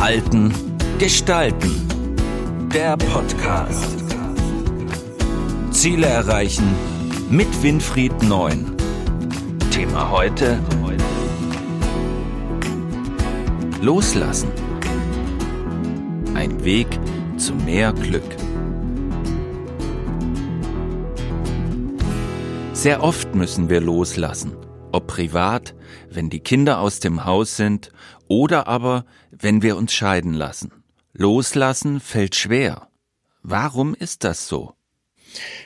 Halten, Gestalten. Der Podcast. Ziele erreichen mit Winfried Neun. Thema heute. Loslassen. Ein Weg zu mehr Glück. Sehr oft müssen wir loslassen, ob privat, wenn die Kinder aus dem Haus sind oder aber, wenn wir uns scheiden lassen. Loslassen fällt schwer. Warum ist das so?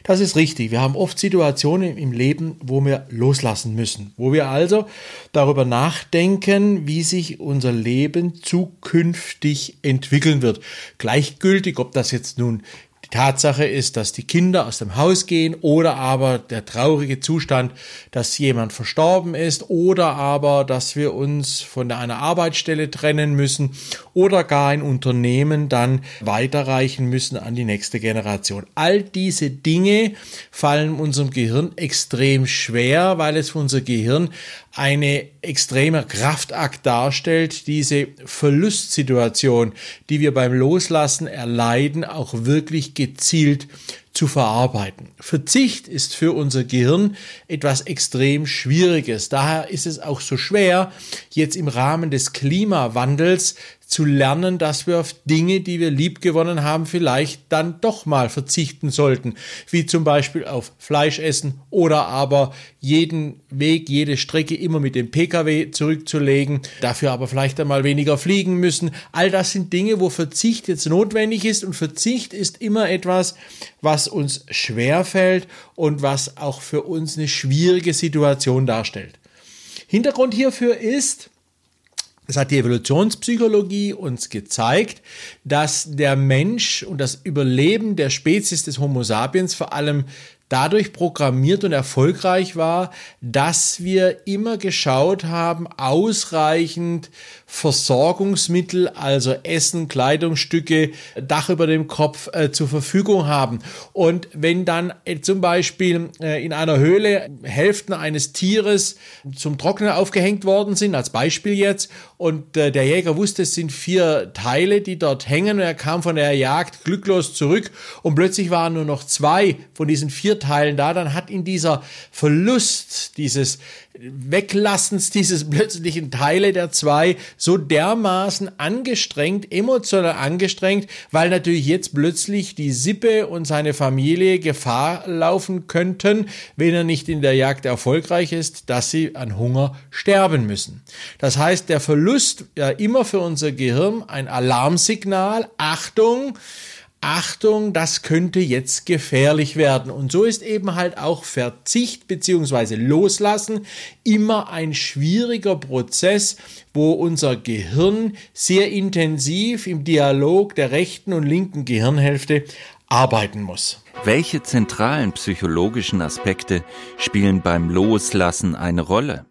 Das ist richtig. Wir haben oft Situationen im Leben, wo wir loslassen müssen, wo wir also darüber nachdenken, wie sich unser Leben zukünftig entwickeln wird. Gleichgültig, ob das jetzt nun Tatsache ist, dass die Kinder aus dem Haus gehen oder aber der traurige Zustand, dass jemand verstorben ist oder aber, dass wir uns von einer Arbeitsstelle trennen müssen oder gar ein Unternehmen dann weiterreichen müssen an die nächste Generation. All diese Dinge fallen unserem Gehirn extrem schwer, weil es für unser Gehirn eine extremer Kraftakt darstellt, diese Verlustsituation, die wir beim Loslassen erleiden, auch wirklich gezielt zu verarbeiten. Verzicht ist für unser Gehirn etwas extrem Schwieriges. Daher ist es auch so schwer, jetzt im Rahmen des Klimawandels zu lernen, dass wir auf Dinge, die wir liebgewonnen haben, vielleicht dann doch mal verzichten sollten, wie zum Beispiel auf Fleisch essen oder aber jeden Weg, jede Strecke immer mit dem Pkw zurückzulegen, dafür aber vielleicht einmal weniger fliegen müssen. All das sind Dinge, wo Verzicht jetzt notwendig ist und Verzicht ist immer etwas, was uns schwerfällt und was auch für uns eine schwierige Situation darstellt. Hintergrund hierfür ist, es hat die Evolutionspsychologie uns gezeigt, dass der Mensch und das Überleben der Spezies des Homo sapiens vor allem dadurch programmiert und erfolgreich war, dass wir immer geschaut haben, ausreichend Versorgungsmittel, also Essen, Kleidungsstücke, Dach über dem Kopf äh, zur Verfügung haben. Und wenn dann äh, zum Beispiel äh, in einer Höhle Hälften eines Tieres zum Trocknen aufgehängt worden sind, als Beispiel jetzt, und äh, der Jäger wusste, es sind vier Teile, die dort hängen, und er kam von der Jagd glücklos zurück und plötzlich waren nur noch zwei von diesen vier Teilen da, dann hat ihn dieser Verlust, dieses Weglassens dieses plötzlichen Teile der zwei so dermaßen angestrengt, emotional angestrengt, weil natürlich jetzt plötzlich die Sippe und seine Familie Gefahr laufen könnten, wenn er nicht in der Jagd erfolgreich ist, dass sie an Hunger sterben müssen. Das heißt, der Verlust ja immer für unser Gehirn ein Alarmsignal, Achtung, Achtung, das könnte jetzt gefährlich werden. Und so ist eben halt auch Verzicht beziehungsweise Loslassen immer ein schwieriger Prozess, wo unser Gehirn sehr intensiv im Dialog der rechten und linken Gehirnhälfte arbeiten muss. Welche zentralen psychologischen Aspekte spielen beim Loslassen eine Rolle?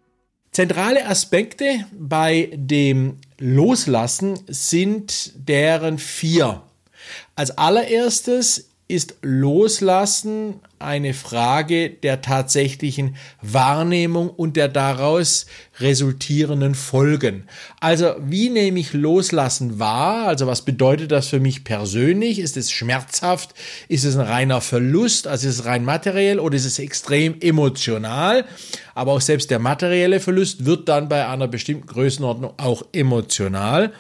Zentrale Aspekte bei dem Loslassen sind deren vier. Als allererstes ist Loslassen eine Frage der tatsächlichen Wahrnehmung und der daraus resultierenden Folgen. Also wie nehme ich Loslassen wahr? Also was bedeutet das für mich persönlich? Ist es schmerzhaft? Ist es ein reiner Verlust? Also ist es rein materiell oder ist es extrem emotional? Aber auch selbst der materielle Verlust wird dann bei einer bestimmten Größenordnung auch emotional.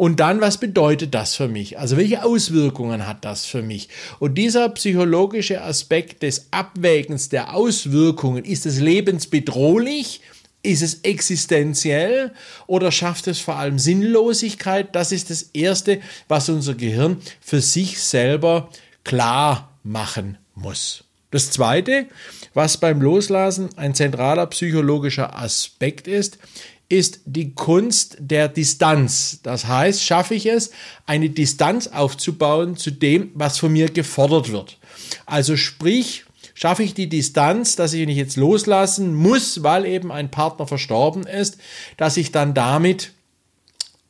Und dann, was bedeutet das für mich? Also welche Auswirkungen hat das für mich? Und dieser psychologische Aspekt des Abwägens der Auswirkungen, ist es lebensbedrohlich? Ist es existenziell oder schafft es vor allem Sinnlosigkeit? Das ist das Erste, was unser Gehirn für sich selber klar machen muss. Das Zweite, was beim Loslassen ein zentraler psychologischer Aspekt ist, ist die Kunst der Distanz. Das heißt, schaffe ich es, eine Distanz aufzubauen zu dem, was von mir gefordert wird. Also sprich, schaffe ich die Distanz, dass ich mich jetzt loslassen muss, weil eben ein Partner verstorben ist, dass ich dann damit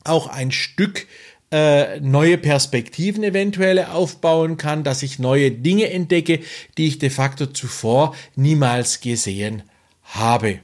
auch ein Stück äh, neue Perspektiven eventuell aufbauen kann, dass ich neue Dinge entdecke, die ich de facto zuvor niemals gesehen habe.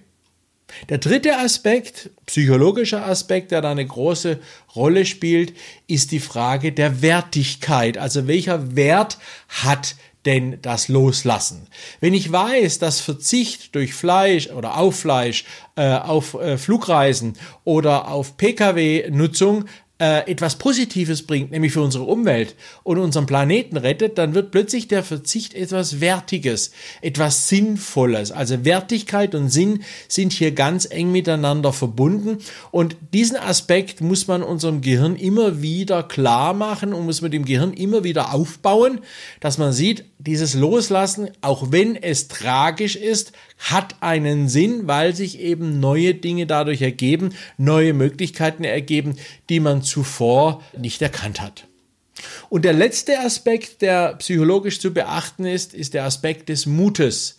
Der dritte Aspekt, psychologischer Aspekt, der da eine große Rolle spielt, ist die Frage der Wertigkeit. Also welcher Wert hat denn das Loslassen? Wenn ich weiß, dass Verzicht durch Fleisch oder auf Fleisch, äh, auf äh, Flugreisen oder auf Pkw-Nutzung äh, etwas Positives bringt, nämlich für unsere Umwelt und unseren Planeten rettet, dann wird plötzlich der Verzicht etwas Wertiges, etwas Sinnvolles. Also Wertigkeit und Sinn sind hier ganz eng miteinander verbunden und diesen Aspekt muss man unserem Gehirn immer wieder klar machen und muss mit dem Gehirn immer wieder aufbauen, dass man sieht, dieses Loslassen, auch wenn es tragisch ist, hat einen Sinn, weil sich eben neue Dinge dadurch ergeben, neue Möglichkeiten ergeben, die man zuvor nicht erkannt hat. Und der letzte Aspekt, der psychologisch zu beachten ist, ist der Aspekt des Mutes.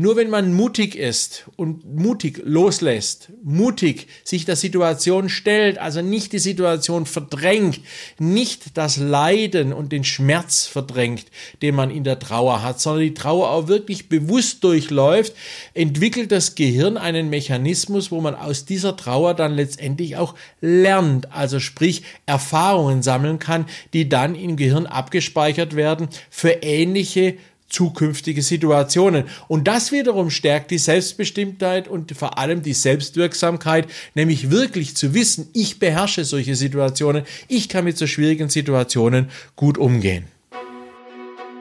Nur wenn man mutig ist und mutig loslässt, mutig sich der Situation stellt, also nicht die Situation verdrängt, nicht das Leiden und den Schmerz verdrängt, den man in der Trauer hat, sondern die Trauer auch wirklich bewusst durchläuft, entwickelt das Gehirn einen Mechanismus, wo man aus dieser Trauer dann letztendlich auch lernt, also sprich Erfahrungen sammeln kann, die dann im Gehirn abgespeichert werden für ähnliche zukünftige Situationen. Und das wiederum stärkt die Selbstbestimmtheit und vor allem die Selbstwirksamkeit, nämlich wirklich zu wissen, ich beherrsche solche Situationen, ich kann mit so schwierigen Situationen gut umgehen.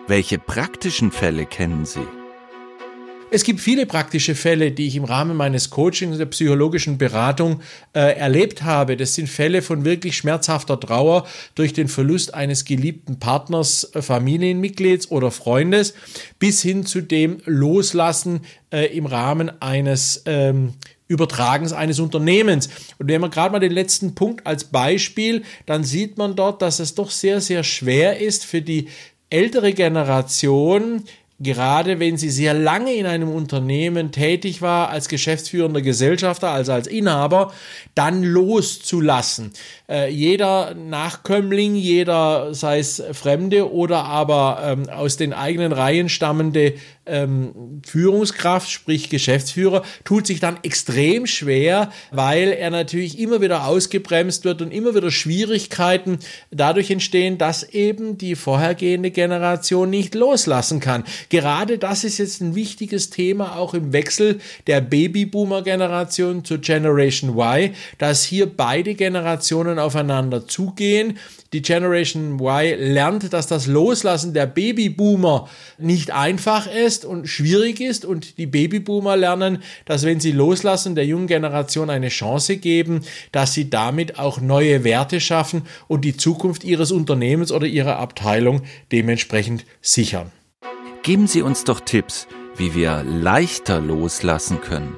Welche praktischen Fälle kennen Sie? Es gibt viele praktische Fälle, die ich im Rahmen meines Coachings und der psychologischen Beratung äh, erlebt habe. Das sind Fälle von wirklich schmerzhafter Trauer durch den Verlust eines geliebten Partners, äh, Familienmitglieds oder Freundes, bis hin zu dem Loslassen äh, im Rahmen eines ähm, Übertragens eines Unternehmens. Und wenn man gerade mal den letzten Punkt als Beispiel, dann sieht man dort, dass es doch sehr, sehr schwer ist für die ältere Generation, gerade wenn sie sehr lange in einem Unternehmen tätig war, als geschäftsführender Gesellschafter, also als Inhaber, dann loszulassen. Äh, jeder Nachkömmling, jeder, sei es Fremde oder aber ähm, aus den eigenen Reihen stammende ähm, Führungskraft, sprich Geschäftsführer, tut sich dann extrem schwer, weil er natürlich immer wieder ausgebremst wird und immer wieder Schwierigkeiten dadurch entstehen, dass eben die vorhergehende Generation nicht loslassen kann. Gerade das ist jetzt ein wichtiges Thema auch im Wechsel der Babyboomer-Generation zur Generation Y, dass hier beide Generationen aufeinander zugehen die Generation Y lernt, dass das Loslassen der Babyboomer nicht einfach ist und schwierig ist und die Babyboomer lernen, dass wenn sie loslassen, der jungen Generation eine Chance geben, dass sie damit auch neue Werte schaffen und die Zukunft ihres Unternehmens oder ihrer Abteilung dementsprechend sichern. Geben Sie uns doch Tipps, wie wir leichter loslassen können.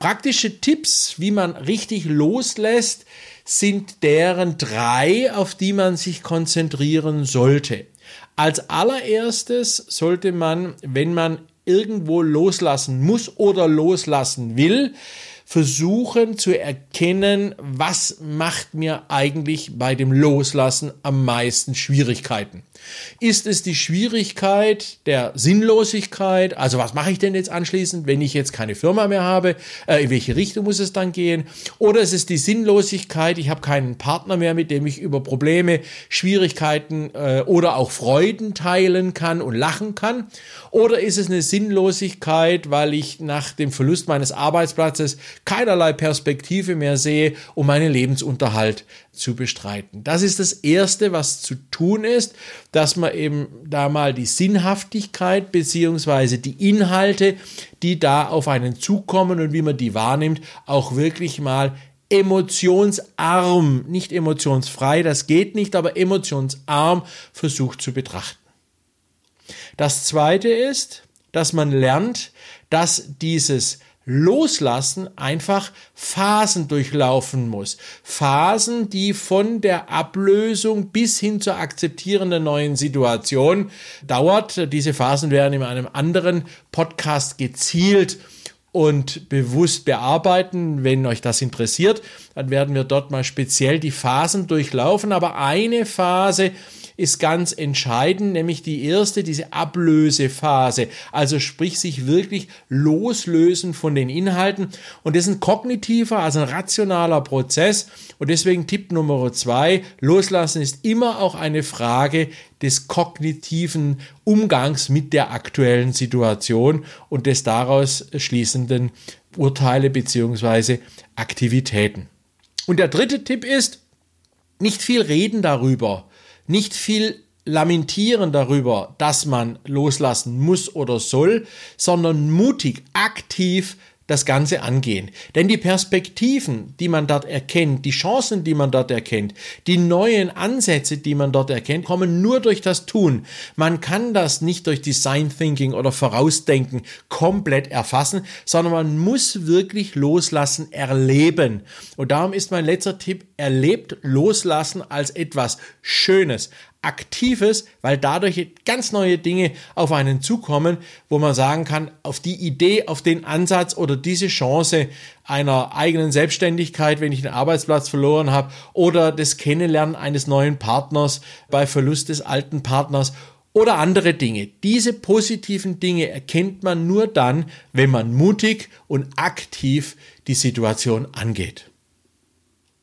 Praktische Tipps, wie man richtig loslässt, sind deren drei, auf die man sich konzentrieren sollte. Als allererstes sollte man, wenn man irgendwo loslassen muss oder loslassen will, versuchen zu erkennen, was macht mir eigentlich bei dem Loslassen am meisten Schwierigkeiten. Ist es die Schwierigkeit der Sinnlosigkeit? Also was mache ich denn jetzt anschließend, wenn ich jetzt keine Firma mehr habe? Äh, in welche Richtung muss es dann gehen? Oder ist es die Sinnlosigkeit, ich habe keinen Partner mehr, mit dem ich über Probleme, Schwierigkeiten äh, oder auch Freuden teilen kann und lachen kann? Oder ist es eine Sinnlosigkeit, weil ich nach dem Verlust meines Arbeitsplatzes keinerlei Perspektive mehr sehe, um meinen Lebensunterhalt zu bestreiten. Das ist das Erste, was zu tun ist, dass man eben da mal die Sinnhaftigkeit beziehungsweise die Inhalte, die da auf einen zukommen und wie man die wahrnimmt, auch wirklich mal emotionsarm, nicht emotionsfrei, das geht nicht, aber emotionsarm versucht zu betrachten. Das Zweite ist, dass man lernt, dass dieses Loslassen einfach Phasen durchlaufen muss. Phasen, die von der Ablösung bis hin zur akzeptierenden neuen Situation dauert. Diese Phasen werden in einem anderen Podcast gezielt und bewusst bearbeiten. Wenn euch das interessiert, dann werden wir dort mal speziell die Phasen durchlaufen. Aber eine Phase ist ganz entscheidend, nämlich die erste, diese Ablösephase. Also sprich sich wirklich loslösen von den Inhalten. Und das ist ein kognitiver, also ein rationaler Prozess. Und deswegen Tipp Nummer zwei, loslassen ist immer auch eine Frage des kognitiven Umgangs mit der aktuellen Situation und des daraus schließenden Urteile bzw. Aktivitäten. Und der dritte Tipp ist, nicht viel reden darüber, nicht viel lamentieren darüber, dass man loslassen muss oder soll, sondern mutig, aktiv das Ganze angehen. Denn die Perspektiven, die man dort erkennt, die Chancen, die man dort erkennt, die neuen Ansätze, die man dort erkennt, kommen nur durch das Tun. Man kann das nicht durch Design Thinking oder Vorausdenken komplett erfassen, sondern man muss wirklich loslassen, erleben. Und darum ist mein letzter Tipp, erlebt loslassen als etwas Schönes, Aktives, weil dadurch ganz neue Dinge auf einen zukommen, wo man sagen kann, auf die Idee, auf den Ansatz oder diese Chance einer eigenen Selbstständigkeit, wenn ich den Arbeitsplatz verloren habe, oder das Kennenlernen eines neuen Partners bei Verlust des alten Partners oder andere Dinge. Diese positiven Dinge erkennt man nur dann, wenn man mutig und aktiv die Situation angeht.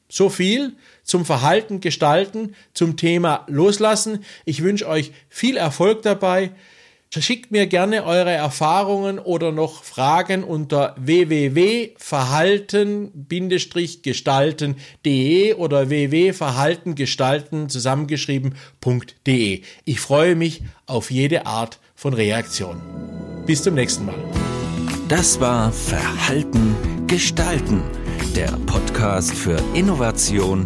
So viel zum Verhalten gestalten, zum Thema Loslassen. Ich wünsche euch viel Erfolg dabei. Schickt mir gerne eure Erfahrungen oder noch Fragen unter www.verhalten-gestalten.de oder www.verhaltengestalten zusammengeschrieben.de. Ich freue mich auf jede Art von Reaktion. Bis zum nächsten Mal. Das war Verhalten gestalten der Podcast für Innovation,